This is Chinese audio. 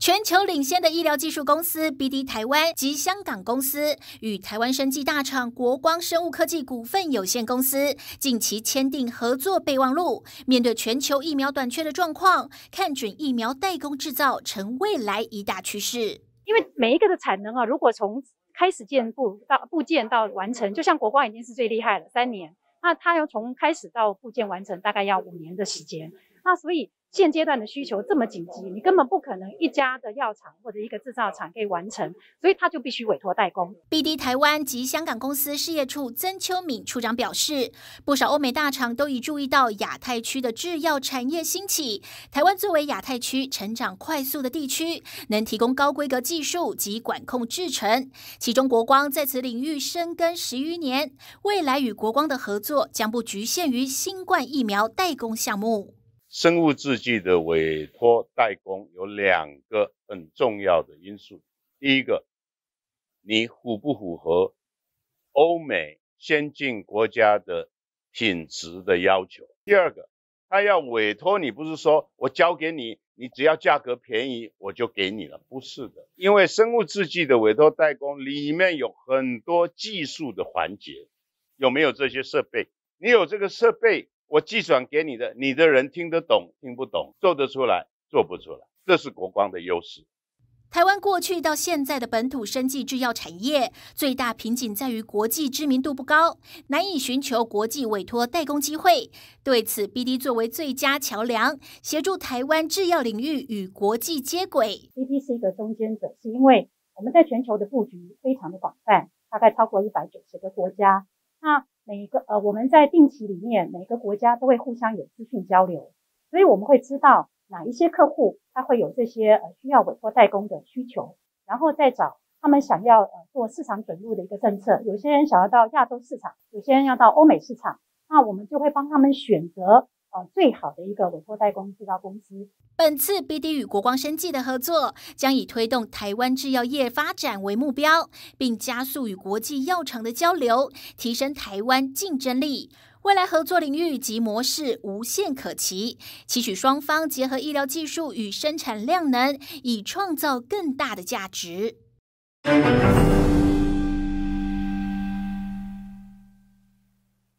全球领先的医疗技术公司 BD 台湾及香港公司与台湾生技大厂国光生物科技股份有限公司近期签订合作备忘录。面对全球疫苗短缺的状况，看准疫苗代工制造成未来一大趋势。因为每一个的产能啊，如果从开始建部到部件到完成，就像国光已经是最厉害了，三年。那它要从开始到部件完成，大概要五年的时间。那所以。现阶段的需求这么紧急，你根本不可能一家的药厂或者一个制造厂可以完成，所以他就必须委托代工。BD 台湾及香港公司事业处曾秋敏处长表示，不少欧美大厂都已注意到亚太区的制药产业兴起，台湾作为亚太区成长快速的地区，能提供高规格技术及管控制程。其中国光在此领域深耕十余年，未来与国光的合作将不局限于新冠疫苗代工项目。生物制剂的委托代工有两个很重要的因素，第一个，你符不符合欧美先进国家的品质的要求？第二个，他要委托你，不是说我交给你，你只要价格便宜我就给你了，不是的，因为生物制剂的委托代工里面有很多技术的环节，有没有这些设备？你有这个设备。我寄转给你的，你的人听得懂听不懂，做得出来做不出来，这是国光的优势。台湾过去到现在的本土生技制药产业最大瓶颈在于国际知名度不高，难以寻求国际委托代工机会。对此，BD 作为最佳桥梁，协助台湾制药领域与国际接轨。BD 是一个中间者，是因为我们在全球的布局非常的广泛，大概超过一百九十个国家。那每一个呃，我们在定期里面，每个国家都会互相有资讯交流，所以我们会知道哪一些客户他会有这些呃需要委托代工的需求，然后再找他们想要呃做市场准入的一个政策。有些人想要到亚洲市场，有些人要到欧美市场，那我们就会帮他们选择。呃，最好的一个委托代工制造公司。本次 BD 与国光生技的合作，将以推动台湾制药业发展为目标，并加速与国际药厂的交流，提升台湾竞争力。未来合作领域及模式无限可期，期许双方结合医疗技术与生产量能，以创造更大的价值。